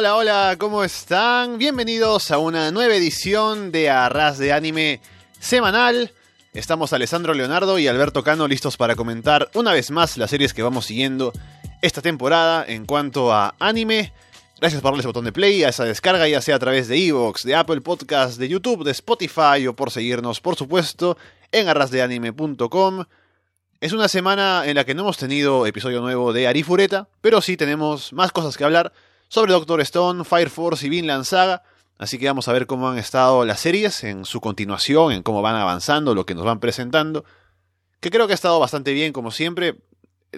Hola, hola, ¿cómo están? Bienvenidos a una nueva edición de Arras de Anime semanal. Estamos Alessandro Leonardo y Alberto Cano listos para comentar una vez más las series que vamos siguiendo esta temporada en cuanto a anime. Gracias por darle ese botón de play a esa descarga, ya sea a través de Evox, de Apple Podcast, de YouTube, de Spotify o por seguirnos, por supuesto, en arrasdeanime.com. Es una semana en la que no hemos tenido episodio nuevo de Arifureta, pero sí tenemos más cosas que hablar sobre Doctor Stone, Fire Force y Vinland Saga. Así que vamos a ver cómo han estado las series en su continuación, en cómo van avanzando, lo que nos van presentando. Que creo que ha estado bastante bien, como siempre.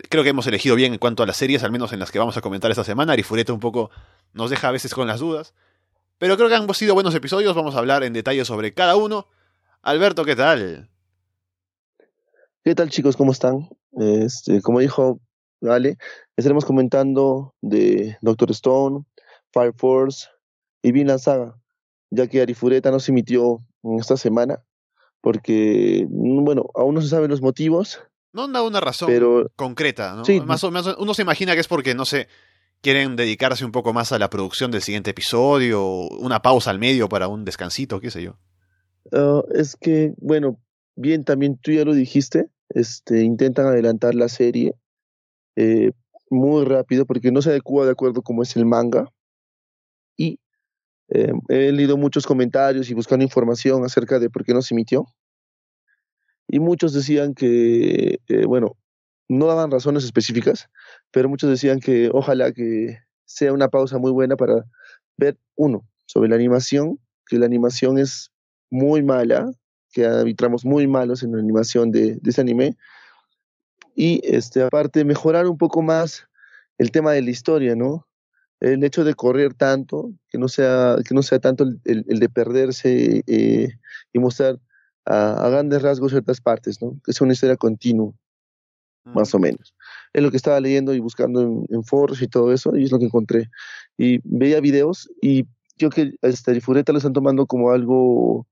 Creo que hemos elegido bien en cuanto a las series, al menos en las que vamos a comentar esta semana. Arifureta un poco nos deja a veces con las dudas. Pero creo que han sido buenos episodios, vamos a hablar en detalle sobre cada uno. Alberto, ¿qué tal? ¿Qué tal chicos? ¿Cómo están? Este, como dijo ¿vale? Estaremos comentando de Doctor Stone, Fire Force y Vinland Saga, ya que Arifureta no se emitió en esta semana, porque, mm, bueno, aún no se saben los motivos. No da una razón concreta, ¿no? Más o menos uno se imagina que es porque, no sé, quieren dedicarse un poco más a la producción del siguiente episodio, una pausa al medio para un descansito, qué sé yo. Ah, es que, bueno, bien, también tú ya lo dijiste, este, intentan adelantar la serie eh, muy rápido porque no se adecua de acuerdo como es el manga. Y eh, he leído muchos comentarios y buscando información acerca de por qué no se emitió. Y muchos decían que, eh, bueno, no daban razones específicas, pero muchos decían que ojalá que sea una pausa muy buena para ver, uno, sobre la animación, que la animación es muy mala, que arbitramos muy malos en la animación de ese anime, y este, aparte mejorar un poco más el tema de la historia, ¿no? El hecho de correr tanto, que no sea, que no sea tanto el, de perderse eh, y mostrar a, grandes rasgos ciertas partes, ¿no? Que sea una historia continua, más o menos. Es lo que estaba leyendo y buscando en, en y todo eso, y es lo que encontré. Y veía videos y yo que este, Fureta lo están tomando como algo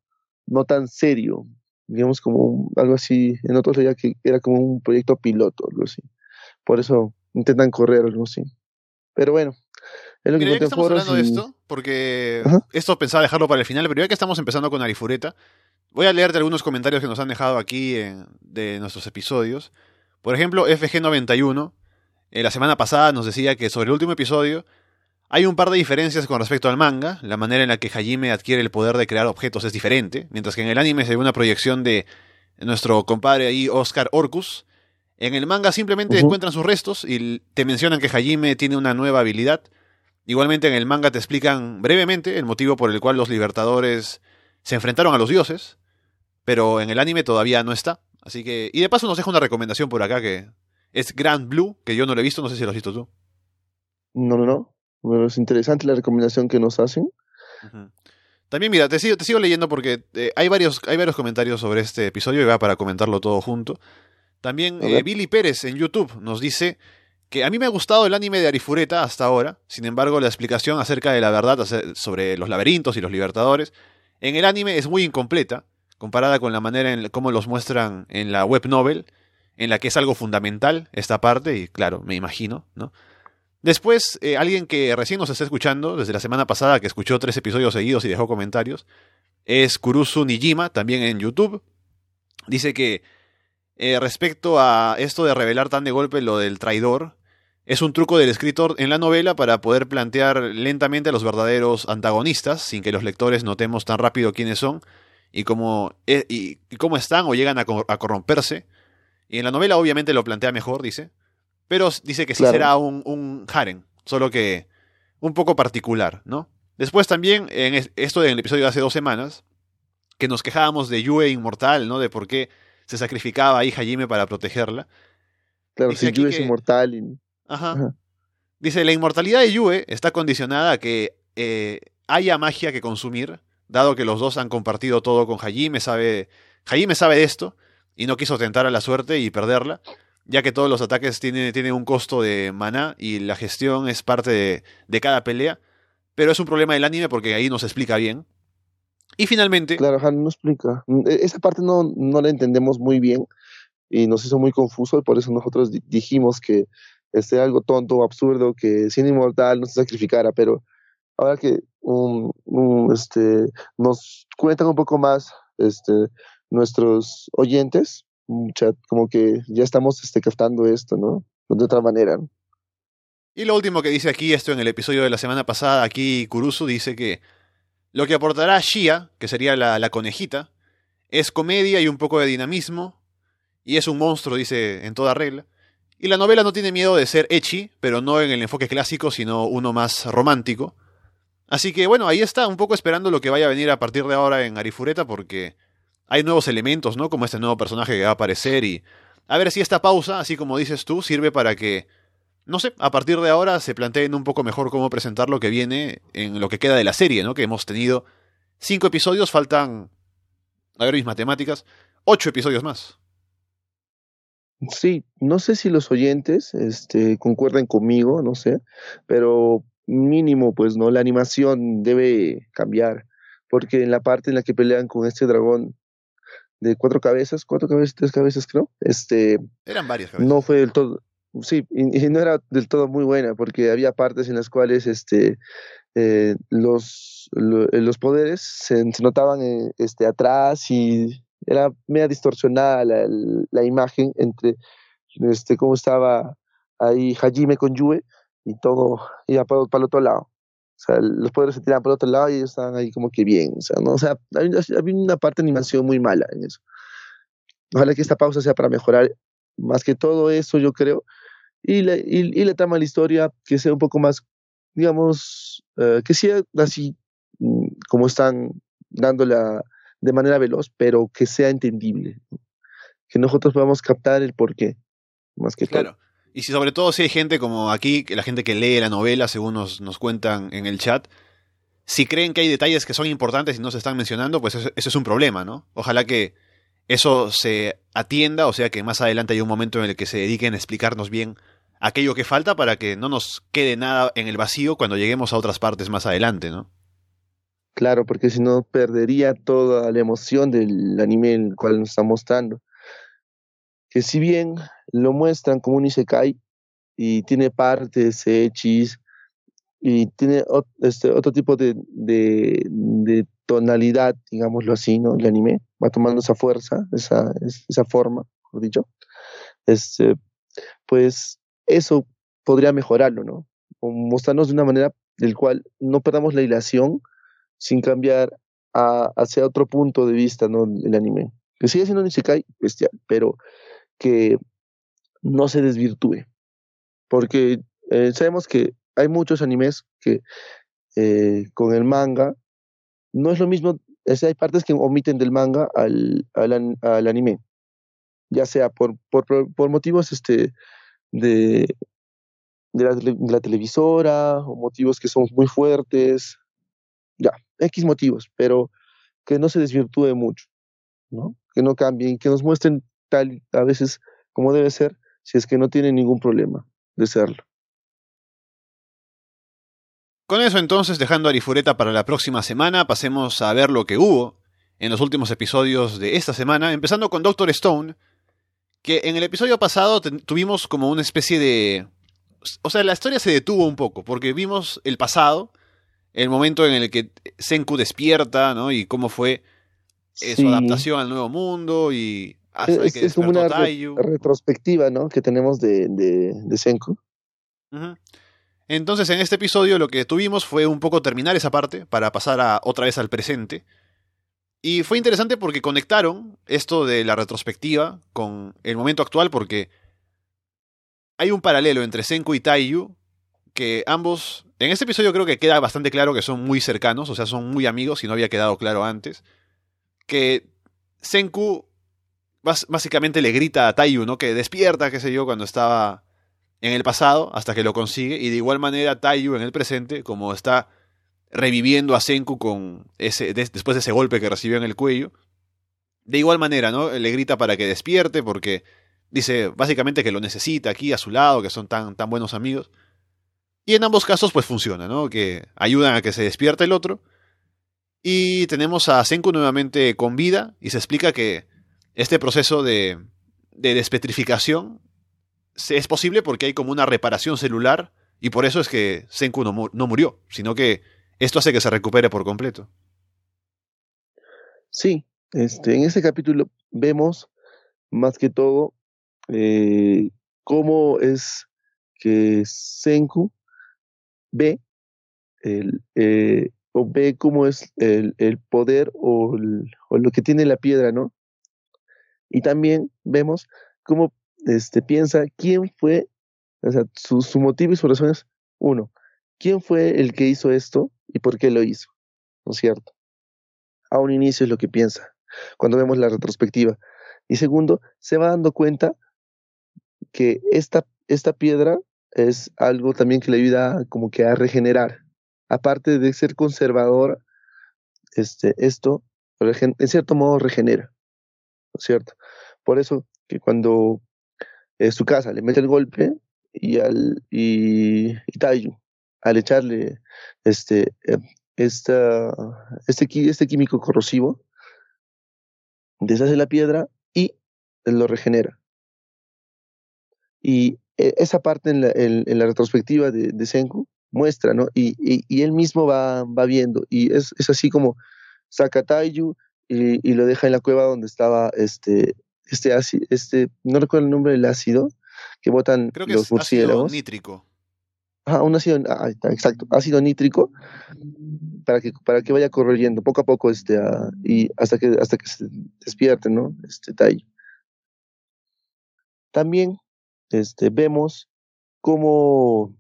no tan serio, digamos como algo así, en otros leía que era como un proyecto piloto, algo así. Por eso intentan correr algo así. Pero bueno, es lo que, estamos hablando de esto, porque esto pensaba dejarlo para el final, pero ya que estamos empezando con Arifureta, voy a leerte algunos comentarios que nos han dejado aquí de nuestros episodios. Por ejemplo, FG91, eh, la semana pasada nos decía que sobre el último episodio hay un par de diferencias con respecto al manga. La manera en la que Hajime adquiere el poder de crear objetos es diferente, mientras que en el anime se ve una proyección de nuestro compadre ahí, Oscar Orcus. En el manga simplemente encuentran sus restos y te mencionan que Hajime tiene una nueva habilidad. Igualmente en el manga te explican brevemente el motivo por el cual los libertadores se enfrentaron a los dioses, pero en el anime todavía no está. Así que, y de paso nos deja una recomendación por acá que es Grand Blue, que yo no lo he visto, no sé si lo has visto tú. No, no, no. Bueno, es interesante la recomendación que nos hacen. También, mira, te sigo, te sigo leyendo porque eh, hay, varios, hay varios comentarios sobre este episodio y va para comentarlo todo junto. También eh, Billy Pérez en YouTube nos dice que a mí me ha gustado el anime de Arifureta hasta ahora, sin embargo la explicación acerca de la verdad sobre los laberintos y los libertadores en el anime es muy incompleta, comparada con la manera en cómo los muestran en la web novel, en la que es algo fundamental esta parte, y claro, me imagino, ¿no? Después, eh, alguien que recién nos está escuchando, desde la semana pasada, que escuchó tres episodios seguidos y dejó comentarios, es Kurusu Nijima, también en YouTube. Dice que eh, respecto a esto de revelar tan de golpe lo del traidor, es un truco del escritor en la novela para poder plantear lentamente a los verdaderos antagonistas, sin que los lectores notemos tan rápido quiénes son y cómo, eh, y, cómo están o llegan a, a corromperse. Y en la novela obviamente lo plantea mejor, dice. Pero dice que sí será un, un harem, solo que un poco particular, ¿no? Después también, en esto del episodio de hace dos semanas, que nos quejábamos de Yue inmortal, ¿no? De por qué se sacrificaba ahí Hajime para protegerla. Claro, si Yue es inmortal. Ajá. Dice, la inmortalidad de Yue está condicionada a que eh, haya magia que consumir, dado que los dos han compartido todo con Hajime, sabe, Hajime sabe de esto, y no quiso tentar a la suerte y perderla ya que todos los ataques tienen, un costo de maná y la gestión es parte de, cada pelea, pero es un problema del anime porque ahí no se explica bien. Y finalmente... Claro, Han no explica. E, esa parte no, no la entendemos muy bien y nos hizo muy confuso y por eso nosotros dijimos que este algo tonto absurdo que sin inmortal no se sacrificara, pero ahora que este, nos cuentan un poco más este, nuestros oyentes, como que ya estamos este, captando esto, ¿no? De otra manera. Y lo último que dice aquí, esto en el episodio de la semana pasada, aquí Kurusu dice que lo que aportará Shia, que sería la, la conejita, es comedia y un poco de dinamismo, y es un monstruo, dice en toda regla. Y la novela no tiene miedo de ser echi, pero no en el enfoque clásico, sino uno más romántico. Así que bueno, ahí está, un poco esperando lo que vaya a venir a partir de ahora en Arifureta, porque hay nuevos elementos, ¿no? Como este nuevo personaje que va a aparecer y a ver si esta pausa, así como dices tú, sirve para que, no sé, a partir de ahora se planteen un poco mejor cómo presentar lo que viene en lo que queda de la serie, ¿no? Que hemos tenido cinco episodios, faltan, a ver mis matemáticas, ocho episodios más. Sí, no sé si los oyentes este, concuerden conmigo, no sé, pero mínimo, pues, ¿no? La animación debe cambiar, porque en la parte en la que pelean con este dragón de cuatro cabezas, cuatro cabezas, tres cabezas, creo, este... Eran varias cabezas. No fue del todo, sí, y, no era del todo muy buena, porque había partes en las cuales, este, eh, los, los poderes se, notaban eh, este, atrás y era media distorsionada la, la, imagen entre este, cómo estaba ahí Hajime con Yue y todo iba para, para el otro lado. O sea, los poderes se tiraban para el otro lado y ellos estaban ahí como que bien. O sea, ¿no? o sea había una parte de animación muy mala en eso. Ojalá que esta pausa sea para mejorar más que todo eso, yo creo. Y la, y, y la trama de la historia que sea un poco más, digamos, uh, que sea así mm, como están dándola de manera veloz, pero que sea entendible. Que nosotros podamos captar el porqué, más que claro. Y si sobre todo si hay gente como aquí, la gente que lee la novela, según nos, nos cuentan en el chat, si creen que hay detalles que son importantes y no se están mencionando, pues eso, eso, es un problema, ¿no? Ojalá que eso se atienda, o sea que más adelante hay un momento en el que se dediquen a explicarnos bien aquello que falta para que no nos quede nada en el vacío cuando lleguemos a otras partes más adelante, ¿no? Claro, porque si no perdería toda la emoción del anime el cual nos está mostrando. Que si bien lo muestran como un isekai y tiene partes hechis y tiene este, otro tipo de, de, tonalidad, digámoslo así, ¿no? El anime va tomando esa fuerza, esa, esa forma, mejor dicho. Este, pues eso podría mejorarlo, ¿no? O mostrarnos de una manera del cual no perdamos la hilación sin cambiar hacia otro punto de vista, ¿no? El anime. Que sigue siendo un Isekai bestial, pero que no se desvirtúe. Porque eh, sabemos que hay muchos animes que eh, con el manga no es lo mismo, es, hay partes que omiten del manga al, al, al anime, ya sea por, por, por motivos este, de, de la, de la televisora o motivos que son muy fuertes, ya, X motivos, pero que no se desvirtúe mucho, ¿no? Que no cambien, que nos muestren tal a veces como debe ser, si es que no tiene ningún problema de serlo. Con eso entonces, dejando Arifureta para la próxima semana, pasemos a ver lo que hubo en los últimos episodios de esta semana, empezando con Doctor Stone, que en el episodio pasado tuvimos como una especie de... O sea, la historia se detuvo un poco, porque vimos el pasado, el momento en el que Senku despierta, ¿no? Y cómo fue eh, su adaptación al nuevo mundo y es, como una retrospectiva, ¿no? Que tenemos de, de, Senku. Entonces, en este episodio lo que tuvimos fue un poco terminar esa parte para pasar a, otra vez al presente. Y fue interesante porque conectaron esto de la retrospectiva con el momento actual porque hay un paralelo entre Senku y Taiyu que ambos, en este episodio creo que queda bastante claro que son muy cercanos, o sea, son muy amigos y no había quedado claro antes, que Senku básicamente le grita a Taiyu, ¿no? Que despierta, qué sé yo, cuando estaba en el pasado, hasta que lo consigue, y de igual manera Taiyu en el presente, como está reviviendo a Senku con ese, después de ese golpe que recibió en el cuello, de igual manera, ¿no? Le grita para que despierte, porque dice básicamente que lo necesita aquí a su lado, que son tan, tan buenos amigos. Y en ambos casos, pues funciona, ¿no? Que ayudan a que se despierte el otro. Y tenemos a Senku nuevamente con vida y se explica que este proceso de, de despetrificación es posible porque hay como una reparación celular y por eso es que Senku no, no, murió, sino que esto hace que se recupere por completo. Sí, este, en este capítulo vemos más que todo eh, cómo es que Senku ve el, eh, o ve cómo es el, el poder o, o, lo que tiene la piedra, ¿no? Y también vemos cómo este, piensa quién fue, o sea, su, motivo y su razón es, uno, quién fue el que hizo esto y por qué lo hizo, ¿no es cierto? A un inicio es lo que piensa, cuando vemos la retrospectiva. Y segundo, se va dando cuenta que esta, esta piedra es algo también que le ayuda como que a regenerar. Aparte de ser conservador, este, esto en cierto modo regenera, ¿no es cierto? Por eso que cuando eh, su casa le mete el golpe y al y, Tayu, al echarle este, eh, esta, este, este químico corrosivo, deshace la piedra y lo regenera. Y e, esa parte en la, en, la retrospectiva de, Senku muestra, ¿no? Y, y, él mismo va, va viendo. Y es, es así como saca Taiju y, y, lo deja en la cueva donde estaba este, este ácido, este, no recuerdo el nombre del ácido que botan Creo que los es murciélagos. Ácido nítrico. Ajá, un ácido, ah, exacto, ácido nítrico para que para que vaya corriendo poco a poco este y hasta que hasta que se despierte, ¿no? Este Taiju. También este, vemos cómo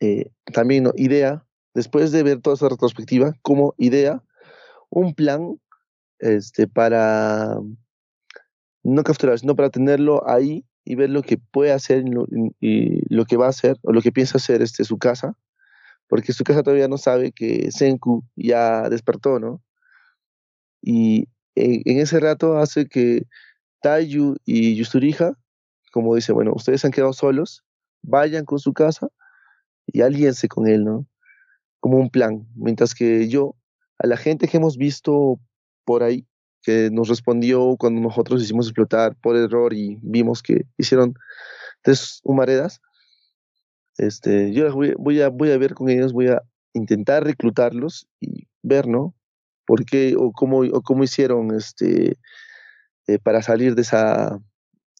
eh, también ¿no? idea, después de ver toda esa retrospectiva, como idea un plan este, para no capturar, sino para tenerlo ahí y ver lo que puede hacer y lo, que va a hacer o lo que piensa hacer este, su casa, porque su casa todavía no sabe que Senku ya despertó, ¿no? Y en, ese rato hace que Taiyu y Yusturija como dice, bueno, ustedes han quedado solos, vayan con su casa y aliense con él, ¿no? Como un plan. Mientras que yo, a la gente que hemos visto por ahí, que nos respondió cuando nosotros hicimos explotar por error y vimos que hicieron tres humaredas, este, yo voy, voy, a, voy a ver con ellos, voy a intentar reclutarlos y ver, ¿no? ¿Por qué o cómo, o cómo hicieron este, eh, para salir de esa,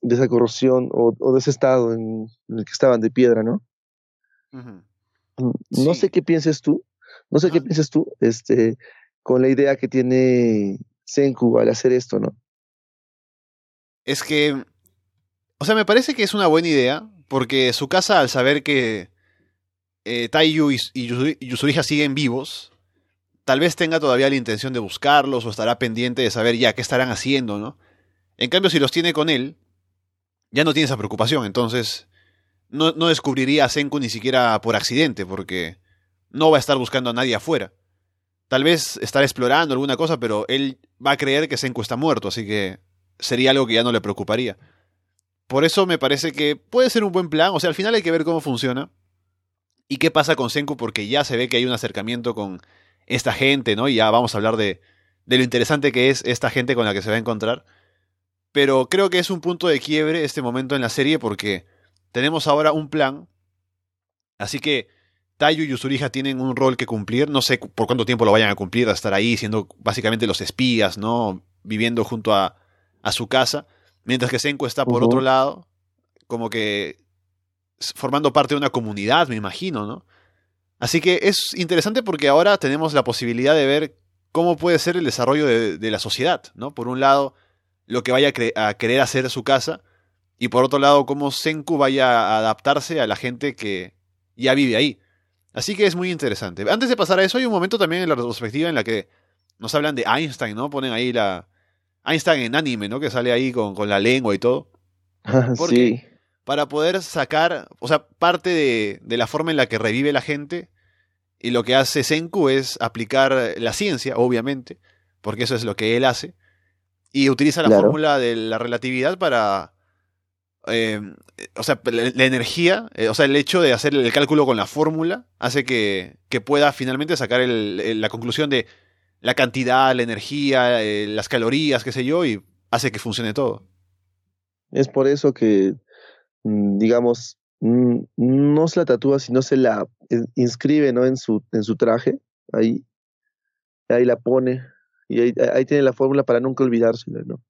de esa corrosión o, o de ese estado en, el que estaban de piedra, ¿no? Mm, No Sí. sé qué pienses tú, no sé qué pienses tú, este, con la idea que tiene Senku al hacer esto, ¿no? Es que, o sea, me parece que es una buena idea, porque su casa, al saber que eh, Taiyu y, y Yusuri- y Yusuriha siguen vivos, tal vez tenga todavía la intención de buscarlos o estará pendiente de saber ya qué estarán haciendo, ¿no? En cambio, si los tiene con él, ya no tiene esa preocupación, entonces no, no descubriría a Senku ni siquiera por accidente, porque no va a estar buscando a nadie afuera. Tal vez estará explorando alguna cosa, pero él va a creer que Senku está muerto, así que sería algo que ya no le preocuparía. Por eso me parece que puede ser un buen plan, o sea, al final hay que ver cómo funciona. Y qué pasa con Senku, porque ya se ve que hay un acercamiento con esta gente, ¿no? Y ya vamos a hablar de, de lo interesante que es esta gente con la que se va a encontrar. Pero creo que es un punto de quiebre este momento en la serie porque tenemos ahora un plan. Así que Taiyu y Yusuriha tienen un rol que cumplir. No sé por cuánto tiempo lo vayan a cumplir, a estar ahí siendo básicamente los espías, ¿no? Viviendo junto a, a su casa. Mientras que Senku está por otro lado, como que formando parte de una comunidad, me imagino, ¿no? Así que es interesante porque ahora tenemos la posibilidad de ver cómo puede ser el desarrollo de, de la sociedad, ¿no? Por un lado, lo que vaya a, cre- a querer hacer su casa, y por otro lado, cómo Senku vaya a adaptarse a la gente que ya vive ahí. Así que es muy interesante. Antes de pasar a eso, hay un momento también en la retrospectiva en la que nos hablan de Einstein, ¿no? Ponen ahí la... Einstein en anime, ¿no? Que sale ahí con, con la lengua y todo. ¿Por sí, para poder sacar, o sea, parte de, de la forma en la que revive la gente, y lo que hace Senku es aplicar la ciencia, obviamente, porque eso es lo que él hace, y utiliza la Claro. fórmula de la relatividad para, eh, o sea, la, energía, eh, o sea, el hecho de hacer el cálculo con la fórmula hace que, que pueda finalmente sacar la conclusión de la cantidad, la energía, eh, las calorías, qué sé yo, y hace que funcione todo. es por eso que, mm, digamos, mm, no se la tatúa, sino se la inscribe, ¿no? En su, en su traje, ahí, ahí la pone, y ahí tiene la fórmula para nunca olvidársela, ¿no?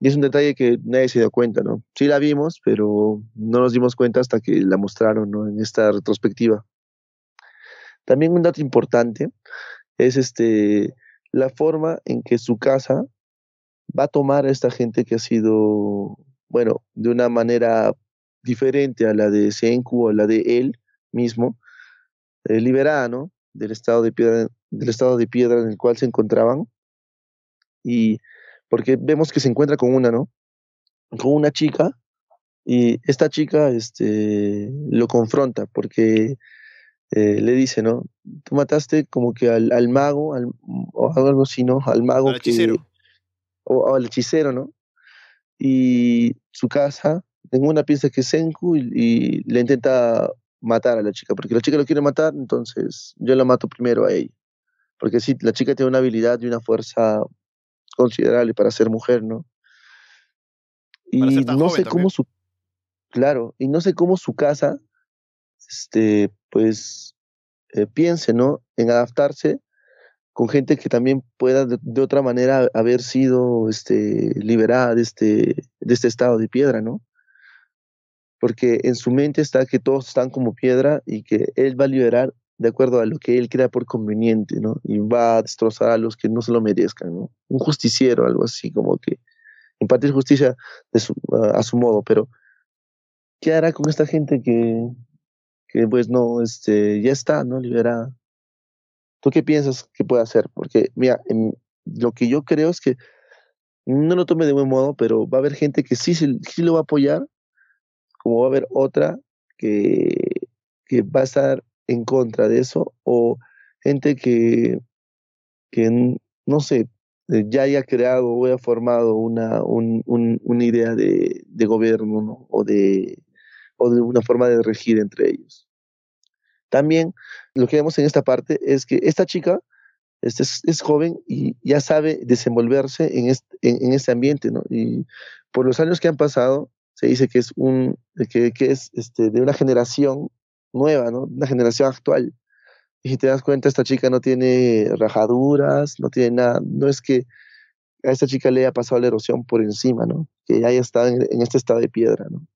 Y es un detalle que nadie se dio cuenta, ¿no? Sí la vimos, pero no nos dimos cuenta hasta que la mostraron, ¿no? En esta retrospectiva. También un dato importante es este la forma en que su casa va a tomar a esta gente que ha sido, bueno, de una manera diferente a la de Senku o la de él mismo, eh, liberada, ¿no? Del estado de piedra, del estado de piedra en el cual se encontraban. Y porque vemos que se encuentra con una, ¿no? Con una chica y esta chica este, lo confronta porque eh, le dice, ¿no? Tú mataste como que al, al mago, al, o algo así, ¿no? Al mago. Al hechicero. o, al hechicero, ¿no? Y su casa, tengo una pieza que es Senku y, y, le intenta matar a la chica, porque la chica lo quiere matar, entonces yo la mato primero a ella. Porque sí, la chica tiene una habilidad y una fuerza considerable para ser mujer, ¿no? Y no sé cómo su claro, y no sé cómo su casa este pues eh, piense, ¿no? En adaptarse con gente que también pueda de, de, otra manera haber sido este liberada de este de este estado de piedra, ¿no? Porque en su mente está que todos están como piedra y que él va a liberar de acuerdo a lo que él crea por conveniente, ¿no? Y va a destrozar a los que no se lo merezcan, ¿no? Un justiciero, algo así, como que impartir justicia a su modo, pero ¿qué hará con esta gente que, que pues no, este, ya está, ¿no? Liberada. ¿Tú qué piensas que puede hacer? Porque, mira, en, lo que yo creo es que no lo tome de buen modo, pero va a haber gente que sí, sí, sí lo va a apoyar, como va a haber otra que, que va a estar en contra de eso o gente que, que no sé, eh, ya haya creado o haya formado una, un, un, una idea de, de gobierno ¿no? o, de, o de una forma de regir entre ellos. También lo que vemos en esta parte es que esta chica este es, es, joven y ya sabe desenvolverse en este, en, en este ambiente, ¿no? Y por los años que han pasado, se dice que es un que, que es este, de una generación nueva, ¿no? Una generación actual. Y si te das cuenta, esta chica no tiene rajaduras, no tiene nada, no es que a esta chica le haya pasado la erosión por encima, ¿no? Que haya estado en, en este estado de piedra, ¿no?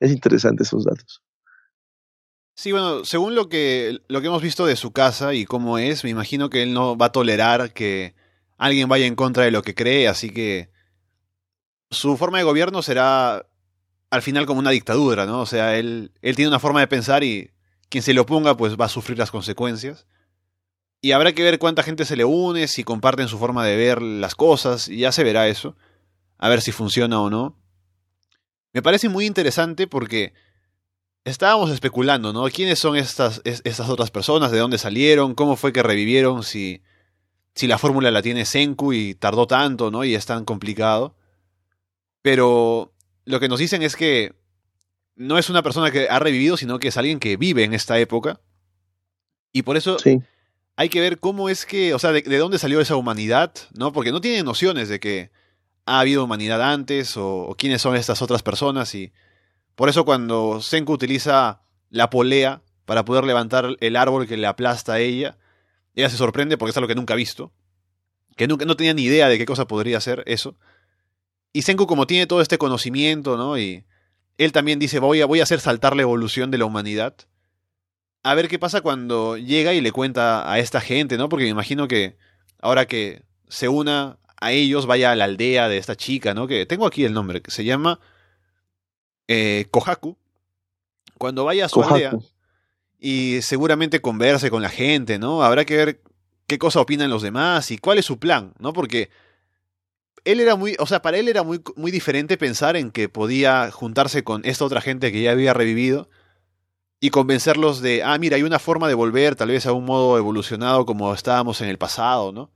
Es interesante esos datos. Sí, bueno, según lo que, lo que hemos visto de su casa y cómo es, me imagino que él no va a tolerar que alguien vaya en contra de lo que cree, así que su forma de gobierno será al final como una dictadura, ¿no? O sea, él, él tiene una forma de pensar y quien se le oponga pues va a sufrir las consecuencias. Y habrá que ver cuánta gente se le une, si comparten su forma de ver las cosas, y ya se verá eso. A ver si funciona o no. Me parece muy interesante porque estábamos especulando, ¿no? ¿Quiénes son estas, estas otras personas? ¿De dónde salieron? ¿Cómo fue que revivieron? Si, si la fórmula la tiene Senku y tardó tanto, ¿no? Y es tan complicado. Pero lo que nos dicen es que no es una persona que ha revivido, sino que es alguien que vive en esta época. Y por eso sí. hay que ver cómo es que, o sea, de, de, dónde salió esa humanidad, ¿no? Porque no tiene nociones de que ha habido humanidad antes o, o quiénes son estas otras personas y por eso cuando Senku utiliza la polea para poder levantar el árbol que le aplasta a ella, ella se sorprende porque es algo que nunca ha visto, que nunca, no tenía ni idea de qué cosa podría ser eso. Y Senku como tiene todo este conocimiento, ¿no? Y él también dice, voy a, voy a hacer saltar la evolución de la humanidad. A ver qué pasa cuando llega y le cuenta a esta gente, ¿no? Porque me imagino que ahora que se una a ellos, vaya a la aldea de esta chica, ¿no? Que tengo aquí el nombre, que se llama eh, Kohaku, cuando vaya a su Kohaku. aldea y seguramente converse con la gente, ¿no? Habrá que ver qué cosa opinan los demás y cuál es su plan, ¿no? Porque él era muy, o sea, para él era muy, muy diferente pensar en que podía juntarse con esta otra gente que ya había revivido y convencerlos de, ah, mira, hay una forma de volver tal vez a un modo evolucionado como estábamos en el pasado, ¿no?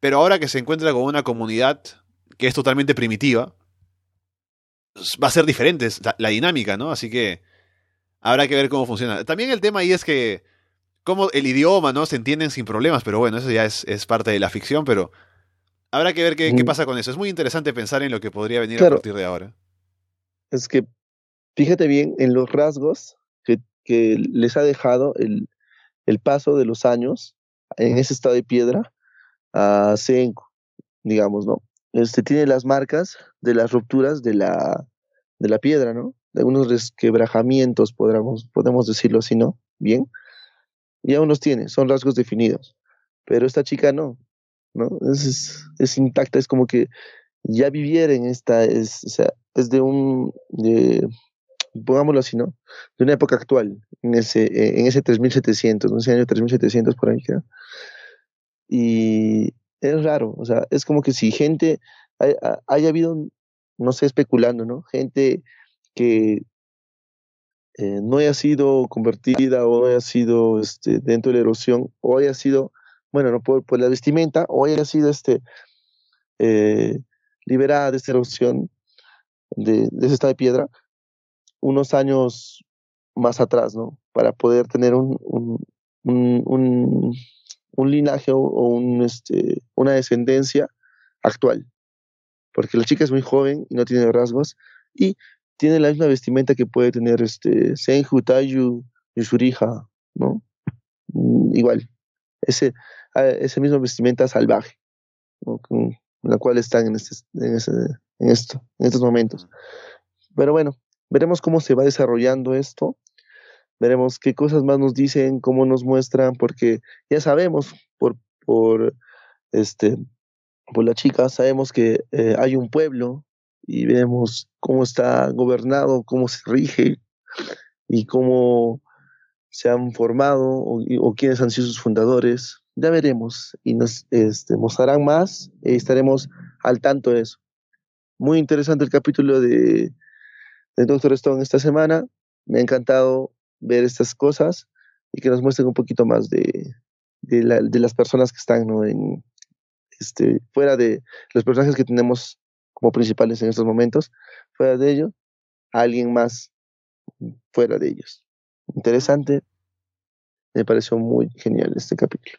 Pero ahora que se encuentra con una comunidad que es totalmente primitiva, va a ser diferente la, la, dinámica, ¿no? Así que habrá que ver cómo funciona. También el tema ahí es que como el idioma, ¿no? Se entienden sin problemas, pero bueno, eso ya es, es parte de la ficción, pero habrá que ver qué, qué, pasa con eso. Es muy interesante pensar en lo que podría venir claro. a partir de ahora. Es que fíjate bien en los rasgos que, que les ha dejado el, el, paso de los años en ese estado de piedra a Senko, digamos, ¿no? Este tiene las marcas de las rupturas de la, de la piedra, ¿no? De algunos resquebrajamientos, podríamos, podemos decirlo así, ¿no? Bien. Y aún los tiene, son rasgos definidos. Pero esta chica no, ¿no? Es, es, intacta, es como que ya viviera en esta, es, o sea, es de un, de, pongámoslo así, ¿no? De una época actual, en ese, en ese 3700, no sé, año 3700 por ahí, creo. Y es raro, o sea, es como que si gente haya, habido, no sé, especulando, ¿no? Gente que eh, no haya sido convertida o haya sido este, dentro de la erosión o haya sido, bueno, no por, la vestimenta o haya sido este, eh, liberada de esta erosión, de, de estado de piedra, unos años más atrás, ¿no? Para poder tener un, un, un, linaje o, un, este, una descendencia actual. Porque la chica es muy joven y no tiene rasgos y tiene la misma vestimenta que puede tener este Senju, Tayu, Yusurija, ¿no? Mm, igual, ese, ese mismo vestimenta salvaje, con la cual están en, este, en, ese, en, esto, en estos momentos. Pero bueno, Veremos cómo se va desarrollando esto, veremos qué cosas más nos dicen, cómo nos muestran, porque ya sabemos por, por, este, por la chica, sabemos que eh, hay un pueblo y vemos cómo está gobernado, cómo se rige y cómo se han formado o, quiénes han sido sus fundadores. Ya veremos y nos este, mostrarán más y estaremos al tanto de eso. Muy interesante el capítulo de de Doctor Stone esta semana. Me ha encantado ver estas cosas y que nos muestren un poquito más de, de, las personas que están en, este, fuera de los personajes que tenemos como principales en estos momentos, fuera de ellos, alguien más fuera de ellos. Interesante. Me pareció muy genial este capítulo.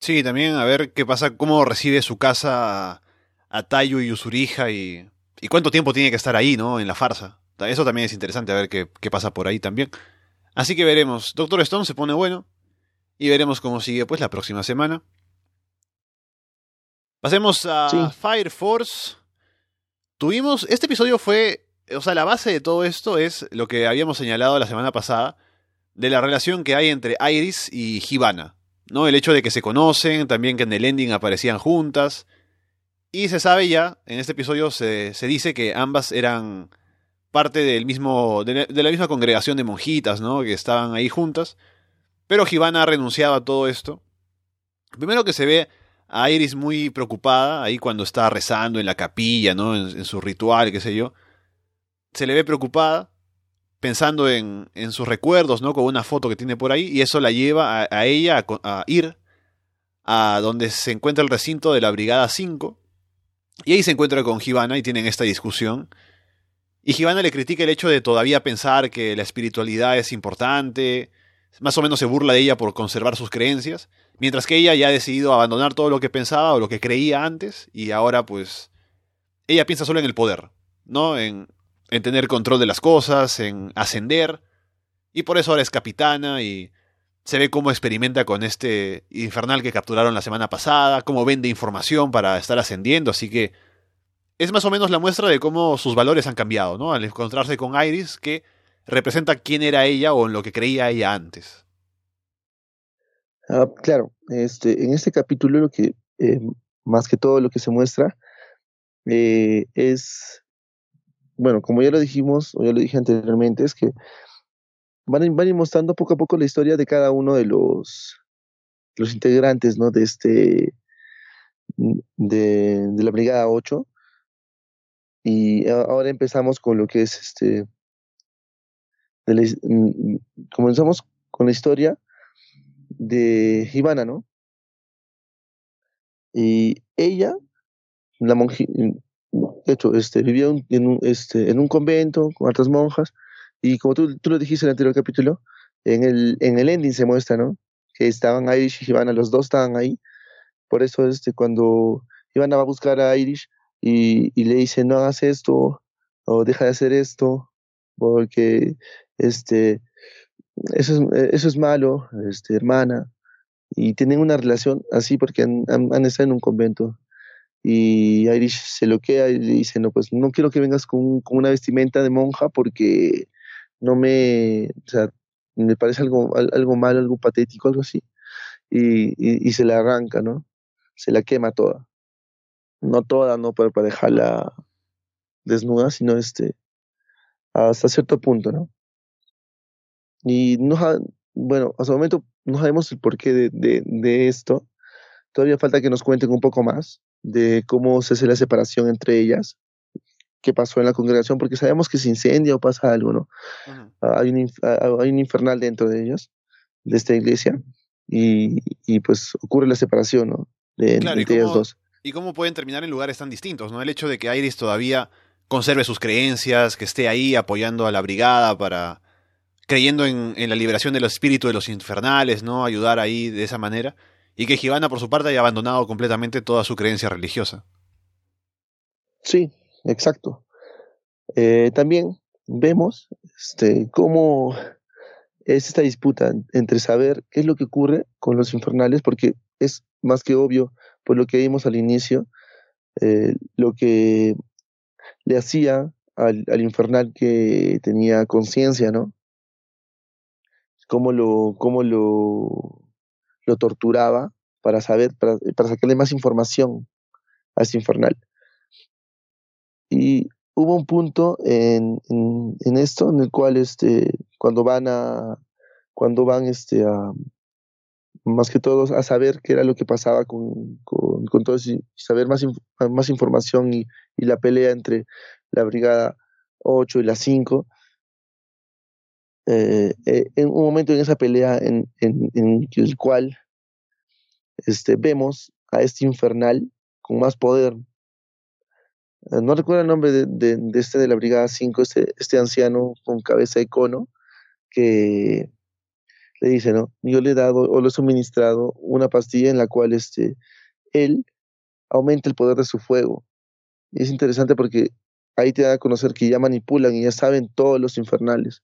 Sí, también a ver qué pasa, cómo recibe su casa a Tayo y Usurija y ¿Y cuánto tiempo tiene que estar ahí, no? En la farsa. Eso también es interesante a ver qué, pasa por ahí también. Así que veremos. Doctor Stone se pone bueno. Y veremos cómo sigue pues la próxima semana. Pasemos a Fire Force. Tuvimos. Este episodio fue. O sea, la base de todo esto es lo que habíamos señalado la semana pasada. De la relación que hay entre Iris y Hibana. ¿no? El hecho de que se conocen, también que en el ending aparecían juntas. Y se sabe ya, en este episodio se, dice que ambas eran parte del mismo, de, la misma congregación de monjitas, ¿no? Que estaban ahí juntas. Pero Gibana ha renunciado a todo esto. Primero que se ve a Iris muy preocupada, ahí cuando está rezando en la capilla, ¿no? En, su ritual, qué sé yo. Se le ve preocupada, pensando en, sus recuerdos, ¿no? Con una foto que tiene por ahí, y eso la lleva a, ella a, a, ir a donde se encuentra el recinto de la Brigada 5, y ahí se encuentra con Givana y tienen esta discusión. Y Givana le critica el hecho de todavía pensar que la espiritualidad es importante, más o menos se burla de ella por conservar sus creencias, mientras que ella ya ha decidido abandonar todo lo que pensaba o lo que creía antes y ahora pues ella piensa solo en el poder, ¿no? En, en tener control de las cosas, en ascender, y por eso ahora es capitana y se ve cómo experimenta con este infernal que capturaron la semana pasada, cómo vende información para estar ascendiendo, así que es más o menos la muestra de cómo sus valores han cambiado, ¿no? Al encontrarse con Iris, que representa quién era ella o en lo que creía ella antes. Ah, claro, este, en este capítulo lo que, eh, más que todo lo que se muestra, eh, es, bueno, como ya lo dijimos, o ya lo dije anteriormente, es que van, ir mostrando poco a poco la historia de cada uno de los, los integrantes, ¿no? De este, de, de la Brigada 8. Y ahora empezamos con lo que es este, comenzamos con la historia de Ivana, ¿no? Y ella, la monjita, hecho, este, vivía en, un, este, en un convento con otras monjas, y como tú, tú lo dijiste en el anterior capítulo, en el, en el ending se muestra, ¿no? Que estaban Irish y Ivana, los dos estaban ahí. Por eso este, cuando Ivana va a buscar a Irish y, y le dice, no hagas esto, o deja de hacer esto, porque este, eso es, eso es malo, este, hermana, y tienen una relación así porque han, estado en un convento. Y Irish se loquea y dice, no, pues no quiero que vengas con, con una vestimenta de monja porque no me, o sea, me parece algo, algo mal, algo patético, algo así. Y, y, se la arranca, ¿no? Se la quema toda. No toda, no para, para dejarla desnuda, sino este, hasta cierto punto, ¿no? Y no, bueno, hasta el momento no sabemos el porqué de, de esto. Todavía falta que nos cuenten un poco más de cómo se hace la separación entre ellas, qué pasó en la congregación, porque sabemos que se incendia o pasa algo, ¿no? hay, un, hay un infernal dentro de ellos, de esta iglesia, y, y pues ocurre la separación, ¿no? De, entre ellas dos. Y cómo pueden terminar en lugares tan distintos, ¿no? El hecho de que Iris todavía conserve sus creencias, que esté ahí apoyando a la brigada para creyendo en, en, la liberación del espíritu de los infernales, ¿no? Ayudar ahí de esa manera. Y que Givana, por su parte, haya abandonado completamente toda su creencia religiosa. Sí, exacto. Eh, también vemos este, cómo es esta disputa entre saber qué es lo que ocurre con los infernales, porque es más que obvio, por lo que vimos al inicio, eh, lo que le hacía al, al infernal que tenía conciencia, ¿no? Cómo lo, cómo lo, lo torturaba para saber, para, sacarle más información a ese infernal. Y hubo un punto en, esto en el cual este, cuando van a, cuando van este, más que todo a saber qué era lo que pasaba con, con, con todo eso y saber más, más información y, y, la pelea entre la brigada 8 y la 5. Eh, eh, en un momento en esa pelea en, en, en, el cual este, vemos a este infernal con más poder. Eh, no recuerdo el nombre de, este de la Brigada 5, este, este anciano con cabeza de cono, que le dice, ¿no? Yo le he dado o le he suministrado una pastilla en la cual este, él aumenta el poder de su fuego. Y es interesante porque ahí te da a conocer que ya manipulan y ya saben todos los infernales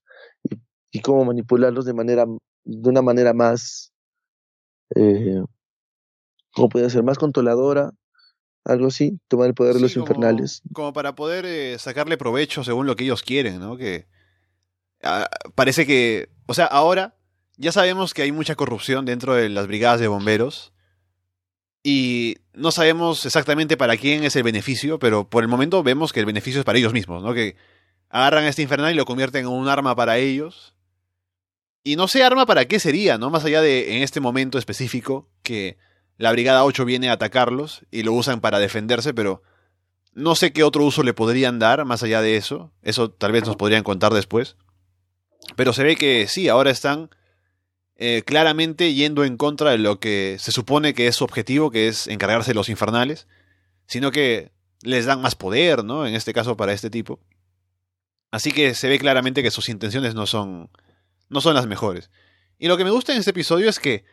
y cómo manipularlos de manera de una manera más eh, ¿cómo puede ser? Más controladora, algo así, tomar el poder sí, de los como, infernales. Como para poder eh, sacarle provecho según lo que ellos quieren, ¿no? Que ah, parece que, o sea, ahora ya sabemos que hay mucha corrupción dentro de las brigadas de bomberos y no sabemos exactamente para quién es el beneficio, pero por el momento vemos que el beneficio es para ellos mismos, ¿no? Que agarran a este infernal y lo convierten en un arma para ellos. Y no sé arma para qué sería, ¿no? Más allá de en este momento específico que la Brigada 8 viene a atacarlos y lo usan para defenderse, pero no sé qué otro uso le podrían dar más allá de eso. Eso tal vez nos podrían contar después. Pero se ve que sí, ahora están eh, claramente yendo en contra de lo que se supone que es su objetivo, que es encargarse de los infernales, sino que les dan más poder, ¿no? En este caso para este tipo. Así que se ve claramente que sus intenciones no son, no son las mejores. Y lo que me gusta en este episodio es que,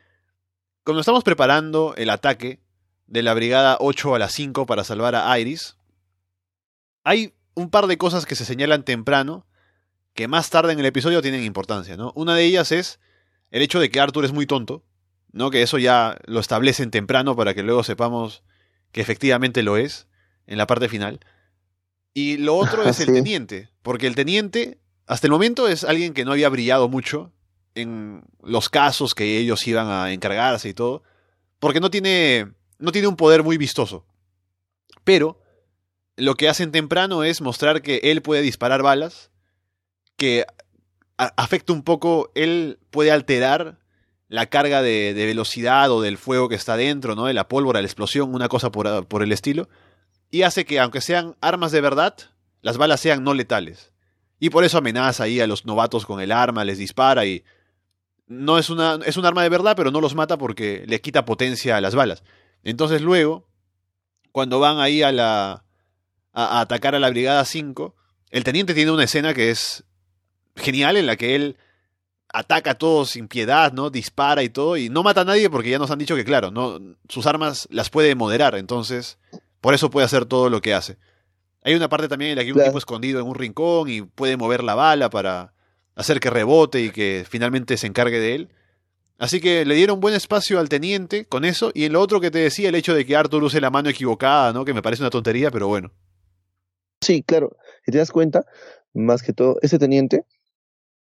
cuando estamos preparando el ataque de la Brigada 8 a las 5 para salvar a Iris, hay un par de cosas que se señalan temprano que más tarde en el episodio tienen importancia, ¿no? Una de ellas es el hecho de que Arthur es muy tonto, ¿no? Que eso ya lo establecen temprano para que luego sepamos que efectivamente lo es en la parte final. Y lo otro es el teniente, porque el teniente hasta el momento es alguien que no había brillado mucho en los casos que ellos iban a encargarse y todo, porque no tiene no tiene un poder muy vistoso. Pero lo que hacen temprano es mostrar que él puede disparar balas, que afecta un poco, él puede alterar la carga de, velocidad o del fuego que está dentro, ¿no? De la pólvora, la explosión, una cosa por, por, el estilo. Y hace que, aunque sean armas de verdad, las balas sean no letales. Y por eso amenaza ahí a los novatos con el arma, les dispara y. No es una. es un arma de verdad, pero no los mata porque le quita potencia a las balas. Entonces luego, cuando van ahí a la. a, atacar a la Brigada 5, el teniente tiene una escena que es genial en la que él ataca a todos sin piedad, ¿no? Dispara y todo, y no mata a nadie porque ya nos han dicho que, claro, no, sus armas las puede moderar, entonces, por eso puede hacer todo lo que hace. Hay una parte también en la que hay un tipo escondido en un rincón y puede mover la bala para hacer que rebote y que finalmente se encargue de él. Así que le dieron buen espacio al teniente con eso. Y en lo otro que te decía, el hecho de que Arthur use la mano equivocada, ¿no? Que me parece una tontería, pero bueno. Sí, claro. Si te das cuenta, más que todo, ese teniente,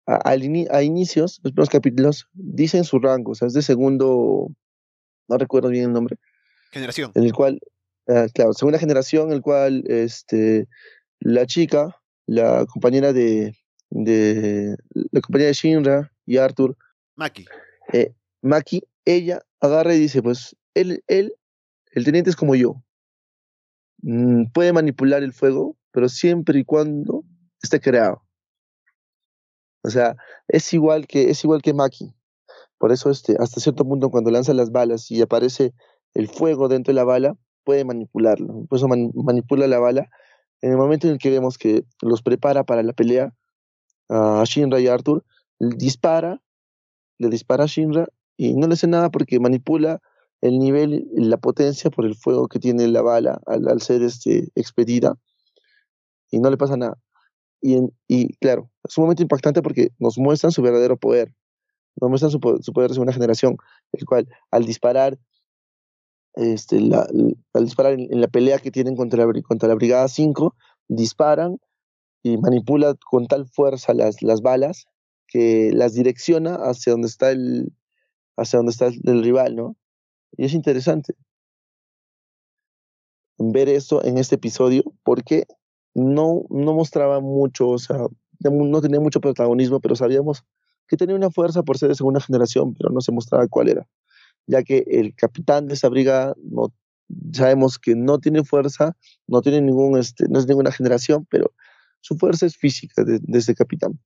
a, a inicios, los primeros capítulos, dicen su rango, o sea, es de segundo, no recuerdo bien el nombre. Generación. En el cual, ah, claro, segunda generación, en el cual este, la chica, la compañera de, de la compañera de Shinra y Arthur. Maki. Eh, Maki, ella agarra y dice, pues él, él, el teniente es como yo. Mm, puede manipular el fuego, pero siempre y cuando esté creado. O sea, es igual que, es igual que Maki. Por eso, este, hasta cierto punto, cuando lanza las balas y aparece el fuego dentro de la bala, puede manipularlo. Por eso manipula la bala. En el momento en el que vemos que los prepara para la pelea, a Shinra y Arthur, dispara, le dispara a Shinra y no le hace nada porque manipula el nivel, la potencia por el fuego que tiene la bala al, ser este, expedida y no le pasa nada. Y, claro, es un momento impactante porque nos muestran su verdadero poder, nos muestran su, su poder de segunda generación, el cual al disparar, este, la, al disparar en, la pelea que tienen contra la, Brigada 5, disparan y manipula con tal fuerza las, las balas que las direcciona hacia donde está el hacia donde está el, rival, ¿no? Y es interesante ver esto en este episodio porque no, no mostraba mucho, o sea, no tenía mucho protagonismo, pero sabíamos que tenía una fuerza por ser de segunda generación, pero no se mostraba cuál era, ya que el capitán de esa brigada no sabemos que no tiene fuerza, no tiene ningún, este, no es ninguna generación, pero su fuerza es física de, este capitán.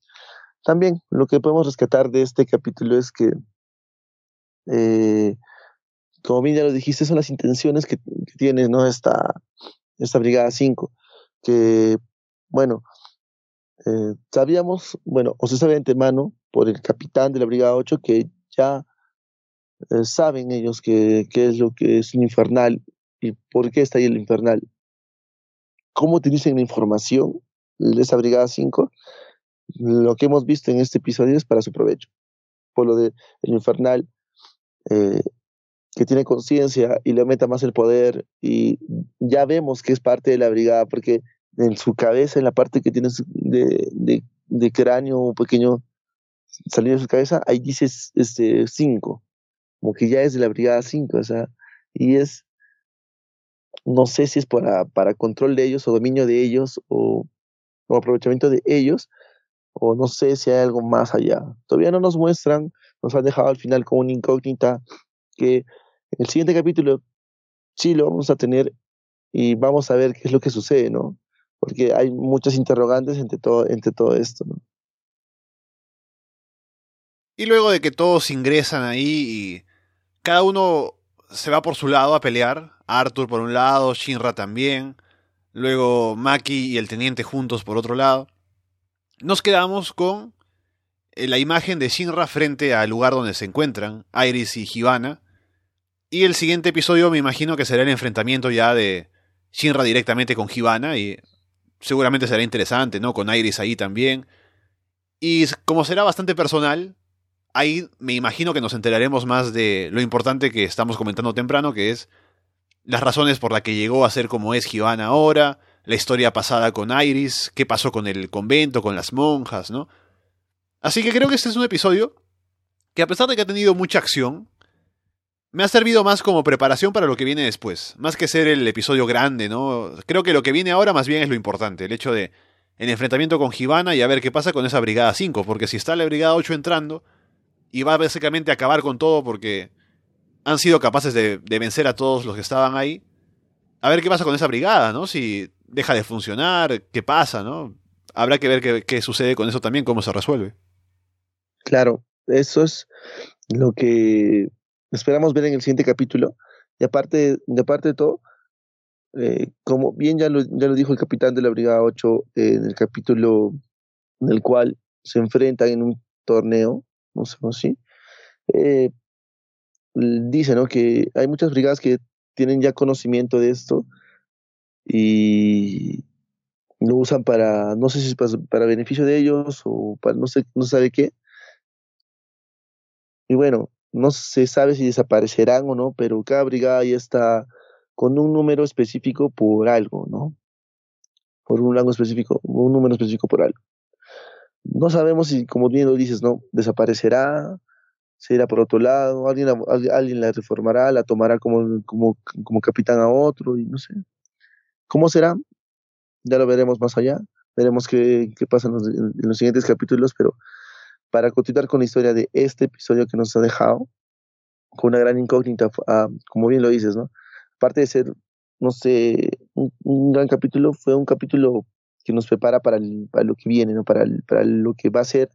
También lo que podemos rescatar de este capítulo es que, eh, como bien ya lo dijiste, son las intenciones que, tiene ¿no? esta, esta Brigada 5, que, bueno, eh, sabíamos, bueno, o se sabe de antemano por el capitán de la Brigada 8 que ya eh, saben ellos qué es lo que es un infernal y por qué está ahí el infernal. ¿Cómo utilizan la información? de esa Brigada 5, lo que hemos visto en este episodio es para su provecho. Por lo de el infernal, eh, que tiene conciencia y le aumenta más el poder, y ya vemos que es parte de la brigada, porque en su cabeza, en la parte que tiene de, de, de cráneo pequeño salido de su cabeza, ahí dice este 5, como que ya es de la brigada 5, o sea, y es, no sé si es para, para control de ellos o dominio de ellos o aprovechamiento de ellos, o no sé si hay algo más allá. Todavía no nos muestran, nos han dejado al final como una incógnita que en el siguiente capítulo sí lo vamos a tener y vamos a ver qué es lo que sucede, ¿no? Porque hay muchas interrogantes entre todo, entre todo esto, ¿no? Y luego de que todos ingresan ahí y cada uno se va por su lado a pelear, Arthur por un lado, Shinra también, luego Maki y el teniente juntos por otro lado. Nos quedamos con eh, la imagen de Shinra frente al lugar donde se encuentran Iris y Hibana. Y el siguiente episodio me imagino que será el enfrentamiento ya de Shinra directamente con Hibana y seguramente será interesante, ¿no? Con Iris ahí también. Y como será bastante personal, ahí me imagino que nos enteraremos más de lo importante que estamos comentando temprano, que es las razones por las que llegó a ser como es Giovanna ahora, la historia pasada con Iris, qué pasó con el convento, con las monjas, ¿no? Así que creo que este es un episodio que a pesar de que ha tenido mucha acción, me ha servido más como preparación para lo que viene después, más que ser el episodio grande, ¿no? Creo que lo que viene ahora más bien es lo importante, el hecho de el enfrentamiento con Giovanna y a ver qué pasa con esa Brigada 5, porque si está la Brigada 8 entrando y va básicamente a acabar con todo porque han sido capaces de, vencer a todos los que estaban ahí. A ver qué pasa con esa brigada, ¿no? Si deja de funcionar, qué pasa, ¿no? Habrá que ver qué, sucede con eso también, cómo se resuelve. Claro, eso es lo que esperamos ver en el siguiente capítulo. Y aparte de, parte de todo, eh, como bien ya lo, ya lo dijo el capitán de la Brigada 8 eh, en el capítulo en el cual se enfrentan en un torneo, no sé si, eh, dice, ¿no? Que hay muchas brigadas que tienen ya conocimiento de esto y, lo usan para, no sé si es para, beneficio de ellos o para no sé, no sabe qué. Y bueno, no se sabe si desaparecerán o no, pero cada brigada ya está con un número específico por algo, ¿no? Por un rango específico, un número específico por algo. No sabemos si, como bien lo dices, ¿no? Desaparecerá, se irá por otro lado, alguien, alguien la reformará, la tomará como, como, como capitán a otro, y no sé. ¿Cómo será? Ya lo veremos más allá, veremos qué, qué pasa en los, siguientes capítulos, pero para continuar con la historia de este episodio que nos ha dejado, con una gran incógnita, ah, como bien lo dices, ¿no? Aparte de ser, no sé, un, gran capítulo, fue un capítulo que nos prepara para, para lo que viene, ¿no? Para, para lo que va a ser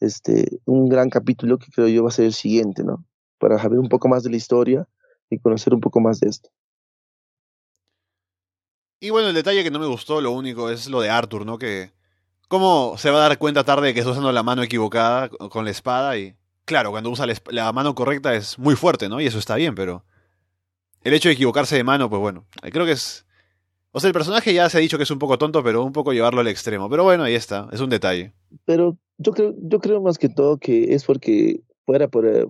este, un gran capítulo que creo yo va a ser el siguiente, ¿no? Para saber un poco más de la historia y conocer un poco más de esto. Y bueno, el detalle que no me gustó, lo único, es lo de Arthur, ¿no? Que. ¿Cómo se va a dar cuenta tarde de que está usando la mano equivocada con la espada? Y. Claro, cuando usa la, mano correcta es muy fuerte, ¿no? Y eso está bien, pero. El hecho de equivocarse de mano, pues bueno. Creo que es. O sea, el personaje ya se ha dicho que es un poco tonto, pero un poco llevarlo al extremo. Pero bueno, ahí está, es un detalle. Pero yo creo, yo creo más que todo que es porque fuera por. Eh,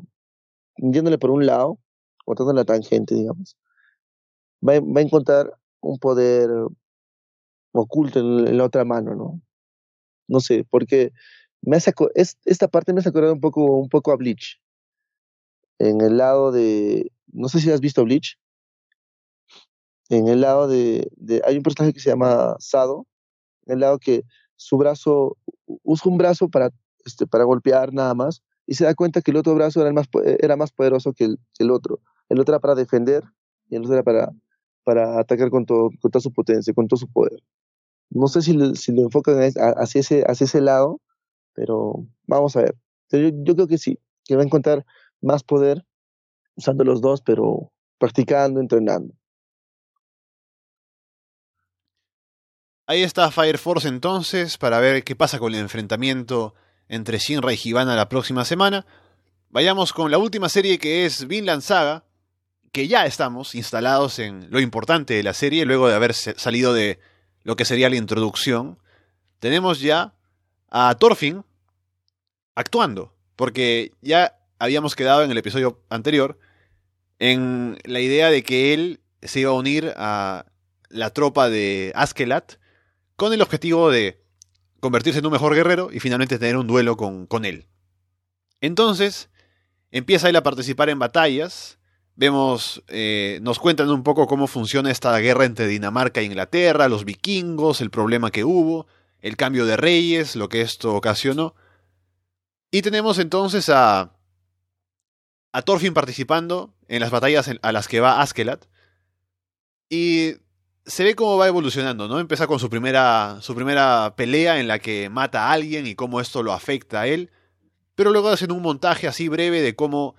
yéndole por un lado, cortando la tangente, digamos. Va, va a encontrar un poder oculto en, la otra mano, ¿no? No sé, porque me hace, es, esta parte me hace acordar un poco, un poco a Bleach. En el lado de, no sé si has visto Bleach. En el lado de, de hay un personaje que se llama Sado, en el lado que su brazo, usa un brazo para, este, para golpear nada más, y se da cuenta que el otro brazo era más, era más poderoso que el, el otro. El otro era para defender y el otro era para, para atacar con, todo, con toda su potencia, con todo su poder. No sé si, si lo enfocan hacia ese, hacia ese lado, pero vamos a ver. Yo, creo que sí, que va a encontrar más poder usando los dos, pero practicando, entrenando. Ahí está Fire Force entonces, para ver qué pasa con el enfrentamiento entre Shinra y Hibana la próxima semana. Vayamos con la última serie que es Vinland Saga, que ya estamos instalados en lo importante de la serie, luego de haber salido de lo que sería la introducción, tenemos ya a Thorfinn actuando, porque ya habíamos quedado en el episodio anterior en la idea de que él se iba a unir a la tropa de Askelat con el objetivo de convertirse en un mejor guerrero y finalmente tener un duelo con, con él. Entonces, empieza él a participar en batallas, Vemos, eh, nos cuentan un poco cómo funciona esta guerra entre Dinamarca e Inglaterra, los vikingos, el problema que hubo, el cambio de reyes, lo que esto ocasionó. Y tenemos entonces a, a Thorfinn participando en las batallas a las que va Askelat. Y se ve cómo va evolucionando, ¿no? Empieza con su primera, su primera pelea en la que mata a alguien y cómo esto lo afecta a él. Pero luego hacen un montaje así breve de cómo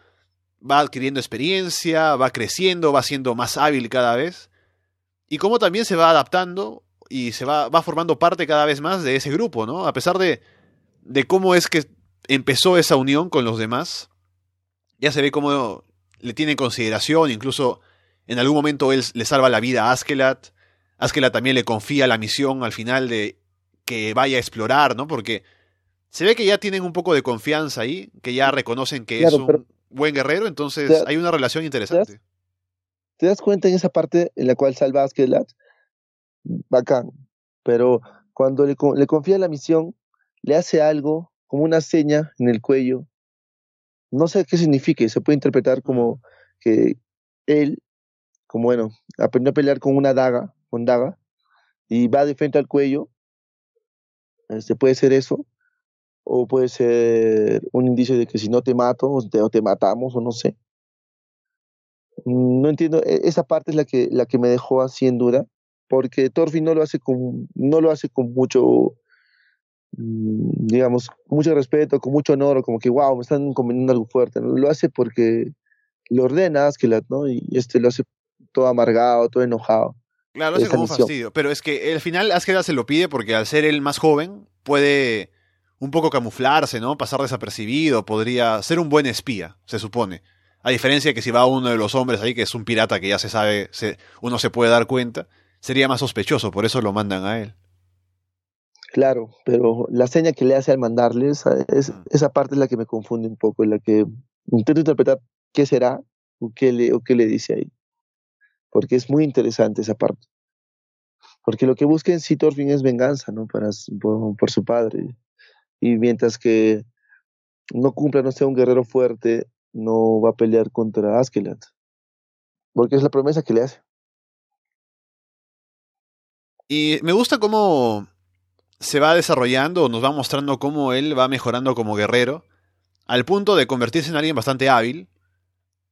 va adquiriendo experiencia, va creciendo, va siendo más hábil cada vez. Y cómo también se va adaptando y se va, va formando parte cada vez más de ese grupo, ¿no? A pesar de, de cómo es que empezó esa unión con los demás, ya se ve cómo le tiene consideración, incluso en algún momento él le salva la vida a Askelat. Askelat también le confía la misión al final de que vaya a explorar, ¿no? Porque se ve que ya tienen un poco de confianza ahí, que ya reconocen que es un buen guerrero, entonces hay una relación interesante. ¿te das, cuenta en esa parte en la cual salva a Askelat? Bacán. Pero cuando le, le confía la misión, le hace algo, como una seña en el cuello. No sé qué significa, se puede interpretar como que él, como bueno, aprendió a pelear con una daga, con daga, y va de frente al cuello. Este puede ser eso o puede ser un indicio de que si no te mato o te, matamos o no sé. No entiendo, e, esa parte es la que, la que me dejó así en duda, porque Thorfinn no lo hace con, no lo hace con mucho, mm, digamos, mucho respeto, con mucho honor, o como que, wow, me están conveniendo algo fuerte. Lo hace porque le ordena Askelat, ¿no? Y este lo hace todo amargado, todo enojado. Claro, hace como un fastidio. Pero es que al final Askelat se lo pide porque al ser el más joven puede un poco camuflarse, ¿no? Pasar desapercibido, podría ser un buen espía, se supone. A diferencia de que si va uno de los hombres ahí, que es un pirata que ya se sabe, uno se puede dar cuenta, sería más sospechoso, por eso lo mandan a él. Claro, pero la seña que le hace al mandarle, esa, es, esa parte es la que me confunde un poco, en la que intento interpretar qué será o qué le, o qué le dice ahí. Porque es muy interesante esa parte. Porque lo que busca en sí es venganza, ¿no? Para, por, su padre. Y mientras que no cumpla, no sea un guerrero fuerte, no va a pelear contra Askelat. Porque es la promesa que le hace. Y me gusta cómo se va desarrollando, nos va mostrando cómo él va mejorando como guerrero, al punto de convertirse en alguien bastante hábil.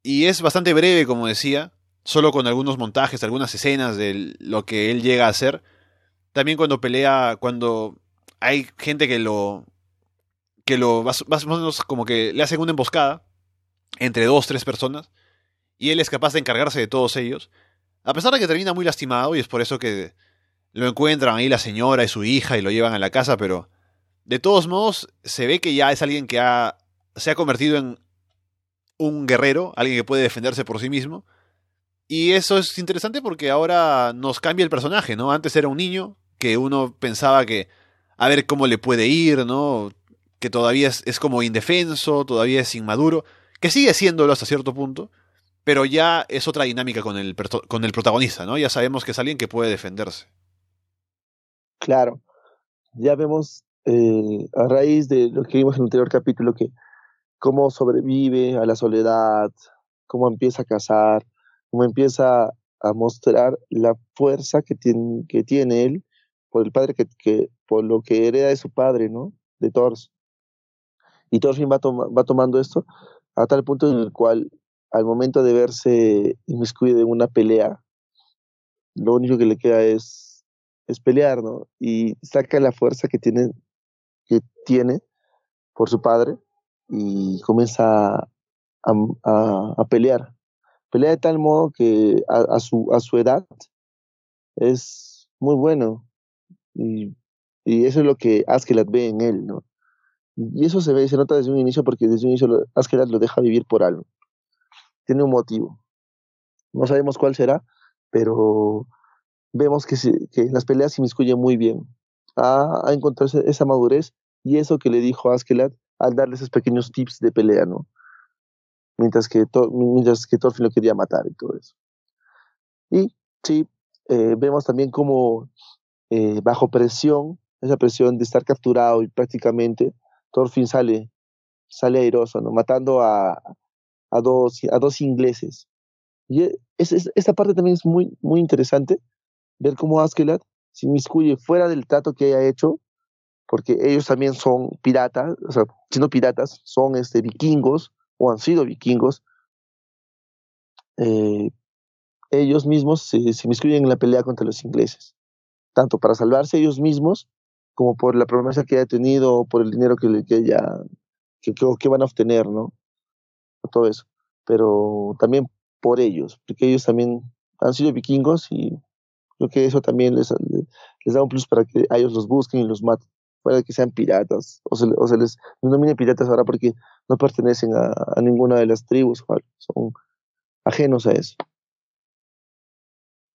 Y es bastante breve, como decía, solo con algunos montajes, algunas escenas de lo que él llega a hacer. También cuando pelea, cuando hay gente que lo. que lo. más o menos como que le hacen una emboscada entre dos, tres personas. Y él es capaz de encargarse de todos ellos. A pesar de que termina muy lastimado, y es por eso que lo encuentran ahí la señora y su hija y lo llevan a la casa, pero de todos modos se ve que ya es alguien que ha, se ha convertido en un guerrero, alguien que puede defenderse por sí mismo. Y eso es interesante porque ahora nos cambia el personaje, ¿no? Antes era un niño que uno pensaba que a ver cómo le puede ir, ¿no? Que todavía es, es como indefenso, todavía es inmaduro, que sigue siéndolo hasta cierto punto, pero ya es otra dinámica con el, con el protagonista, ¿no? Ya sabemos que es alguien que puede defenderse. Claro, ya vemos eh, a raíz de lo que vimos en el anterior capítulo que cómo sobrevive a la soledad, cómo empieza a cazar, cómo empieza a mostrar la fuerza que tiene, que tiene él por el padre que, que por lo que hereda de su padre, ¿no? De Thors. Y Thorfinn va, va tomando esto a tal punto en el cual al momento de verse inmiscuido en una pelea, lo único que le queda es es pelear, ¿no? Y saca la fuerza que tiene, que tiene por su padre y comienza a, a, pelear. Pelea de tal modo que a, su, a su edad es muy bueno. Y, eso es lo que Askelat ve en él, ¿no? Y eso se ve, se nota desde un inicio porque desde un inicio Askelat lo deja vivir por algo. Tiene un motivo. No sabemos cuál será, pero vemos que, que en las peleas se inmiscuye muy bien. Ha, ha esa madurez y eso que le dijo Askelat al darle esos pequeños tips de pelea, ¿no? Mientras que, mientras que Thorfinn lo quería matar y todo eso. Y sí, eh, vemos también como eh, bajo presión, esa presión de estar capturado y prácticamente Thorfinn sale, sale airoso, ¿no? Matando a, a, dos, a dos ingleses. Y es, es, esa parte también es muy, muy interesante ver cómo Askelat se inmiscuye fuera del trato que haya hecho, porque ellos también son piratas, o sea, siendo piratas, son este, vikingos o han sido vikingos. Eh, ellos mismos se, se inmiscuyen en la pelea contra los ingleses, tanto para salvarse ellos mismos como por la promesa que haya tenido o por el dinero que, que, ya, que, que van a obtener, ¿no? Todo eso. Pero también por ellos, porque ellos también han sido vikingos y Creo que eso también les, les da un plus para que ellos los busquen y los maten, de que sean piratas, o se, o se les denomine piratas ahora porque no pertenecen a, ninguna de las tribus, son ajenos a eso.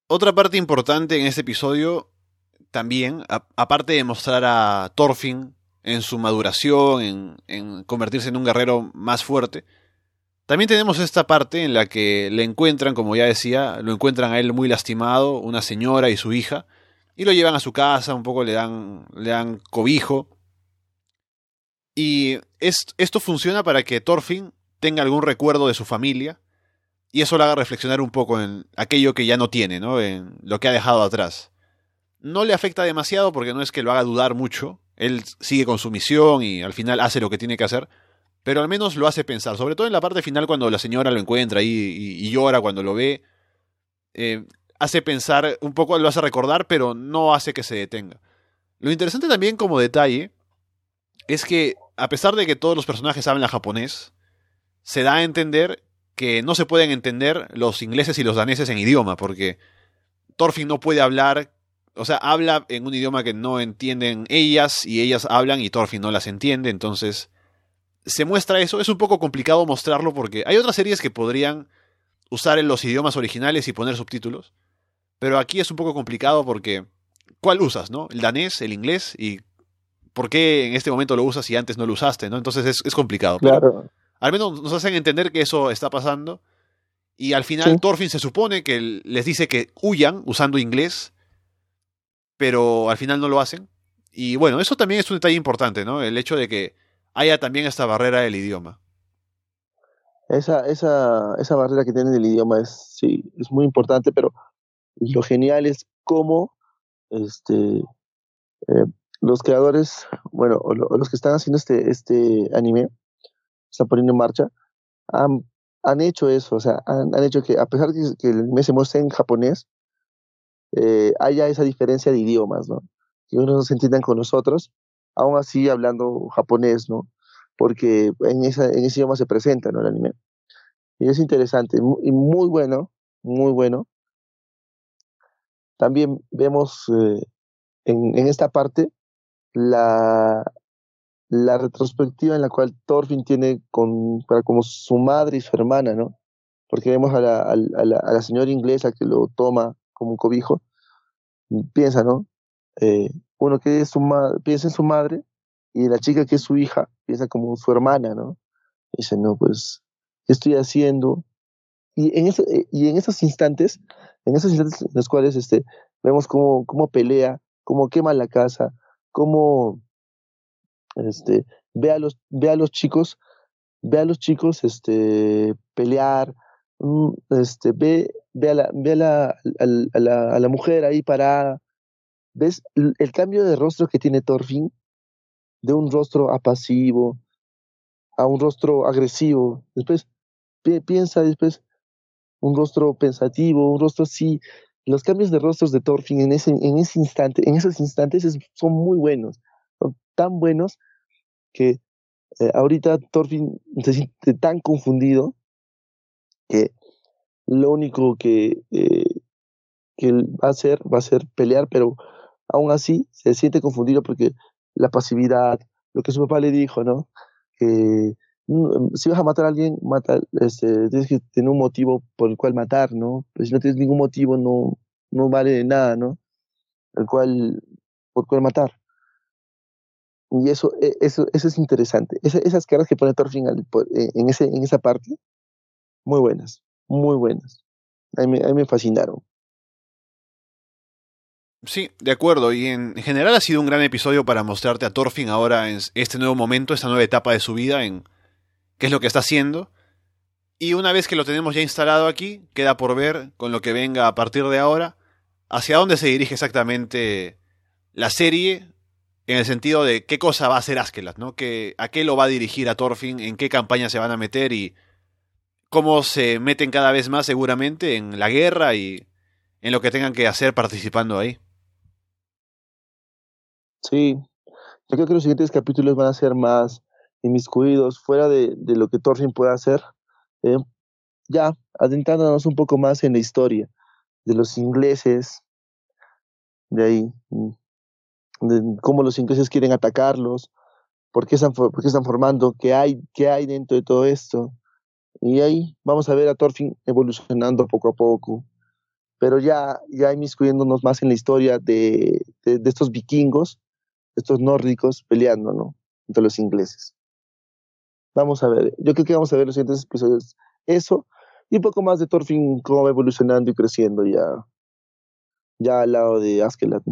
Otra parte importante en este episodio, también, aparte de mostrar a Thorfinn en su maduración, en, en convertirse en un guerrero más fuerte, también tenemos esta parte en la que le encuentran, como ya decía, lo encuentran a él muy lastimado, una señora y su hija, y lo llevan a su casa, un poco le dan, le dan cobijo. Y esto funciona para que Thorfinn tenga algún recuerdo de su familia, y eso le haga reflexionar un poco en aquello que ya no tiene, ¿no? en lo que ha dejado atrás. No le afecta demasiado porque no es que lo haga dudar mucho, él sigue con su misión y al final hace lo que tiene que hacer, pero al menos lo hace pensar, sobre todo en la parte final cuando la señora lo encuentra ahí y, llora cuando lo ve. Eh, hace pensar, un poco lo hace recordar, pero no hace que se detenga. Lo interesante también como detalle es que a pesar de que todos los personajes hablan japonés, se da a entender que no se pueden entender los ingleses y los daneses en idioma, porque Thorfinn no puede hablar, o sea, habla en un idioma que no entienden ellas y ellas hablan y Thorfinn no las entiende, entonces se muestra eso. Es un poco complicado mostrarlo porque hay otras series que podrían usar en los idiomas originales y poner subtítulos. Pero aquí es un poco complicado porque ¿cuál usas, no? El danés, el inglés y ¿por qué en este momento lo usas y antes no lo usaste? ¿no? Entonces es, complicado. Claro. al menos nos hacen entender que eso está pasando. Y al final Thorfinn se supone que les dice que huyan usando inglés, pero al final no lo hacen. Y bueno, eso también es un detalle importante, ¿no? El hecho de que haya también esta barrera del idioma. Esa, esa, esa barrera que tiene el idioma es, sí, es muy importante, pero lo genial es cómo este, eh, los creadores, bueno, los que están haciendo este, este anime, están poniendo en marcha, han, han hecho eso, o sea, han, han, hecho que a pesar de que el anime se muestre en japonés, eh, haya esa diferencia de idiomas, ¿no? Que unos no se entiendan con nosotros, aún así hablando japonés, ¿no? Porque en, esa, en ese idioma se presenta, ¿no? El anime. Y es interesante y muy bueno, muy bueno. También vemos eh, en, en, esta parte la, la retrospectiva en la cual Thorfinn tiene como su madre y su hermana, ¿no? Porque vemos a la, señora inglesa que lo toma como un cobijo, piensa, ¿no? Eh, uno que es su piensa en su madre y la chica que es su hija piensa como su hermana, ¿no? dice, no, pues, ¿qué estoy haciendo? Y en, eh, esos instantes, en esos instantes en los cuales este, vemos cómo, cómo pelea, cómo quema la casa, cómo este, ve, a los, ve a los chicos, ve a los chicos este, pelear, mm, este, ve, ve, a la, ve a la, a, la, a la mujer ahí parada, ves el cambio de rostro que tiene Thorfinn, de un rostro apasivo a un rostro agresivo, después piensa, después un rostro pensativo, un rostro así. Los cambios de rostros de Thorfinn en ese, en ese instante, en esos instantes son muy buenos, son tan buenos que eh, ahorita Thorfinn se siente tan confundido que lo único que, eh, que va a hacer va a ser pelear, pero aún así se siente confundido porque la pasividad, lo que su papá le dijo, ¿no? Que si vas a matar a alguien, mata, este, tienes que tener un motivo por el cual matar, ¿no? Si no tienes ningún motivo, no, no vale nada, ¿no? El cual, por cual matar. Y eso, e, eso, eso es interesante. esas caras que pone Thorfinn e, en, ese, en esa parte, muy buenas, muy buenas. A mí, a mí me fascinaron. Sí, de acuerdo. Y en general ha sido un gran episodio para mostrarte a Thorfinn ahora en este nuevo momento, esta nueva etapa de su vida, en qué es lo que está haciendo. Y una vez que lo tenemos ya instalado aquí, queda por ver con lo que venga a partir de ahora, hacia dónde se dirige exactamente la serie, en el sentido de qué cosa va a hacer Askelat, ¿no? Que, a qué lo va a dirigir a Thorfinn, en qué campaña se van a meter y cómo se meten cada vez más seguramente en la guerra y en lo que tengan que hacer participando ahí. Sí, yo creo que los siguientes capítulos van a ser más inmiscuidos, fuera de, de lo que Thorfinn puede hacer, eh, ya adentrándonos un poco más en la historia de los ingleses, de ahí, mm, de cómo los ingleses quieren atacarlos, por qué están, por qué están formando, qué hay, qué hay dentro de todo esto. Y ahí vamos a ver a Thorfinn evolucionando poco a poco, pero ya, ya inmiscuyéndonos más en la historia de, de, de estos vikingos estos nórdicos peleando, ¿no? Entre los ingleses. Vamos a ver, yo creo que vamos a ver los siguientes episodios eso y un poco más de Thorfinn cómo va evolucionando y creciendo ya, ya al lado de Askelat.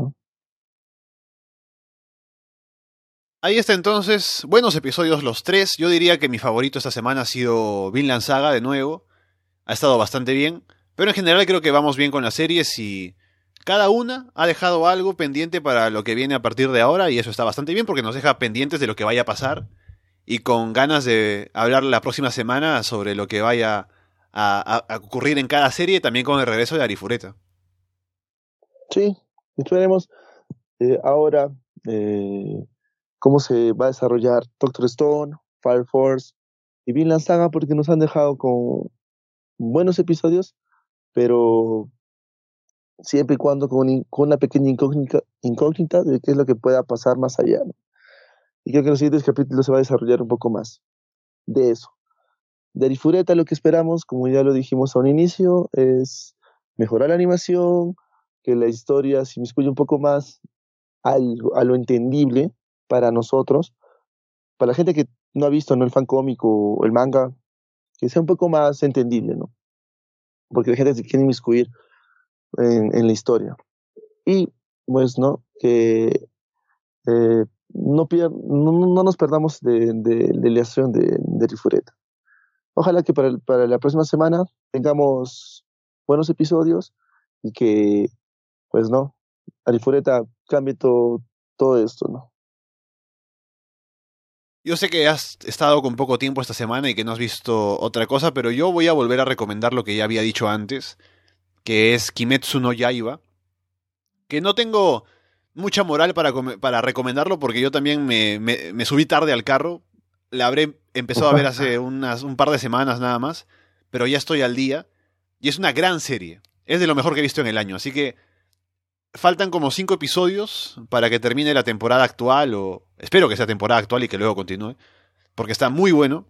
Ahí está entonces, buenos episodios los tres. Yo diría que mi favorito esta semana ha sido Vinland Saga de nuevo. Ha estado bastante bien. Pero en general creo que vamos bien con las series y cada una ha dejado algo pendiente para lo que viene a partir de ahora y eso está bastante bien porque nos deja pendientes de lo que vaya a pasar y con ganas de hablar la próxima semana sobre lo que vaya a, ocurrir en cada serie, también con el regreso de Arifureta. Sí, esperemos eh, ahora eh, cómo se va a desarrollar Doctor Stone, Fire Force y Vinland Saga porque nos han dejado con buenos episodios, pero siempre y cuando con, una pequeña incógnita, incógnita de qué es lo que pueda pasar más allá. Y creo que en los siguientes capítulos se va a desarrollar un poco más de eso. De Arifureta lo que esperamos, como ya lo dijimos a un inicio, es mejorar la animación, que la historia se inmiscuya un poco más al, a lo entendible, para nosotros, para la gente que no ha visto ¿no? el fan cómico o el manga, que sea un poco más entendible, ¿no? Porque la gente se quiere inmiscuir en, en la historia. Y pues, ¿no? Que eh, no, no, nos perdamos de, de, la acción de, de Rifureta. Ojalá que para, para la próxima semana tengamos buenos episodios y que, pues, ¿no? Arifureta cambie todo, todo esto, ¿no? Yo sé que has estado con poco tiempo esta semana y que no has visto otra cosa, pero yo voy a volver a recomendar lo que ya había dicho antes, que es Kimetsu no Yaiba, que no tengo mucha moral para, para recomendarlo porque yo también me, me, subí tarde al carro, la habré empezado a ver hace unas, un par de semanas nada más, pero ya estoy al día y es una gran serie, es de lo mejor que he visto en el año, así que faltan como cinco episodios para que termine la temporada actual, o espero que sea temporada actual y que luego continúe, porque está muy bueno.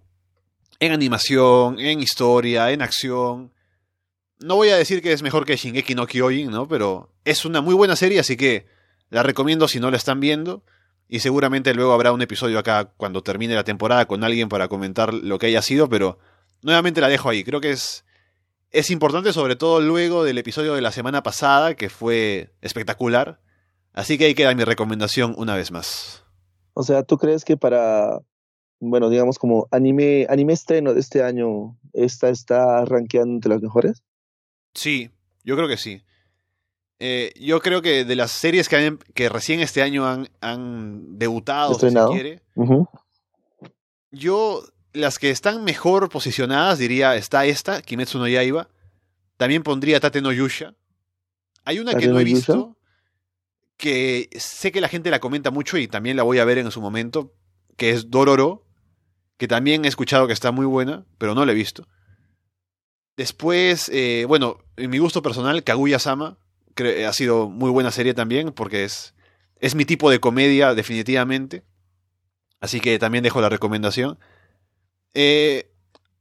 En animación, en historia, en acción. No voy a decir que es mejor que Shingeki no Kyojin, ¿no? Pero es una muy buena serie, así que la recomiendo si no la están viendo. Y seguramente luego habrá un episodio acá cuando termine la temporada con alguien para comentar lo que haya sido, pero nuevamente la dejo ahí. Creo que es es importante sobre todo luego del episodio de la semana pasada, que fue espectacular. Así que ahí queda mi recomendación una vez más. O sea, ¿tú crees que para, bueno, digamos como anime, anime estreno de este año, esta está rankeando entre las mejores? Sí, yo creo que sí. Eh, yo creo que de las series que, que recién este año han, han debutado, si se quiere, yo las que están mejor posicionadas, diría, está esta, Kimetsu no Yaiba. También pondría Tate no Yusha. Hay una que no he visto, que sé que la gente la comenta mucho y también la voy a ver en su momento, que es Dororo, que también he escuchado que está muy buena, pero no la he visto. Después, eh, bueno, en mi gusto personal, Kaguya-sama, ha sido muy buena serie también, porque es, es mi tipo de comedia, definitivamente. Así que también dejo la recomendación. Eh,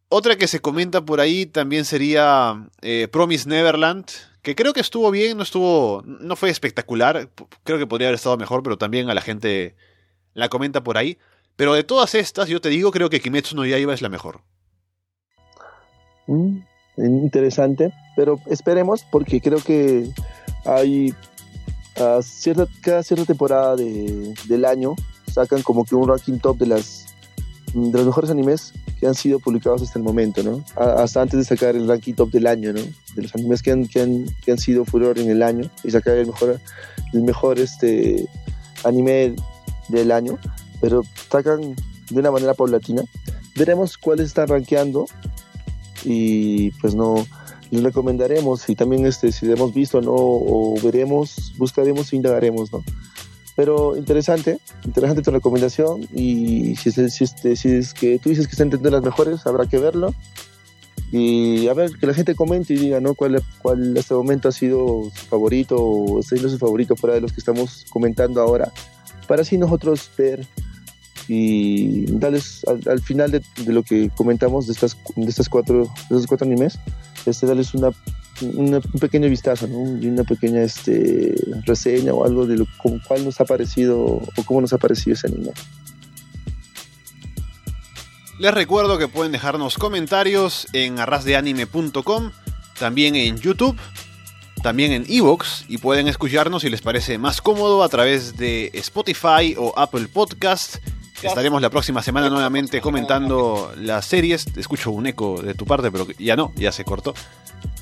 otra que se comenta por ahí también sería eh, Promise Neverland, que creo que estuvo bien, no estuvo, no fue espectacular, creo que podría haber estado mejor, pero también a la gente la comenta por ahí. Pero de todas estas, yo te digo, creo que Kimetsu no Yaiba es la mejor. Mm, interesante, pero esperemos porque creo que hay cierta, cada cierta temporada del año sacan como que un ranking top de las de los mejores animes que han sido publicados hasta el momento, ¿no? hasta antes de sacar el ranking top del año, ¿no? De los animes que han, que han, que han sido furor en el año y sacar el mejor, el mejor este, anime del año, pero sacan de una manera paulatina. Veremos cuáles están rankeando y pues no les recomendaremos y también este si hemos visto no o veremos buscaremos e indagaremos no pero interesante, interesante tu recomendación y si es, si, este, si es que tú dices que está entre las mejores, habrá que verlo. Y a ver, que la gente comente y diga, ¿no? ¿Cuál, cuál este momento ha sido su favorito o está siendo su favorito fuera de los que estamos comentando ahora? Para así nosotros ver y darles al, final de, de, lo que comentamos de estas, de estas cuatro, de estos cuatro animes, este, darles una un pequeño vistazo, ¿no? Y una pequeña este, reseña o algo de lo, cuál nos ha parecido o cómo nos ha parecido ese anime. Les recuerdo que pueden dejarnos comentarios en arrasdeanime.com, también en YouTube, también en Evox y pueden escucharnos si les parece más cómodo a través de Spotify o Apple Podcast. Estaremos la próxima semana nuevamente comentando las series. Escucho un eco de tu parte, pero ya no, ya se cortó.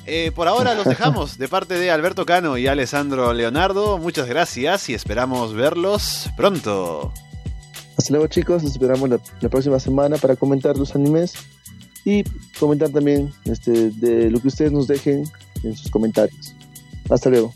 Eh, por ahora los dejamos de parte de Alberto Cano y Alessandro Leonardo. Muchas gracias y esperamos verlos pronto. Hasta luego chicos, nos esperamos la, próxima semana para comentar los animes y comentar también este, de lo que ustedes nos dejen en sus comentarios. Hasta luego.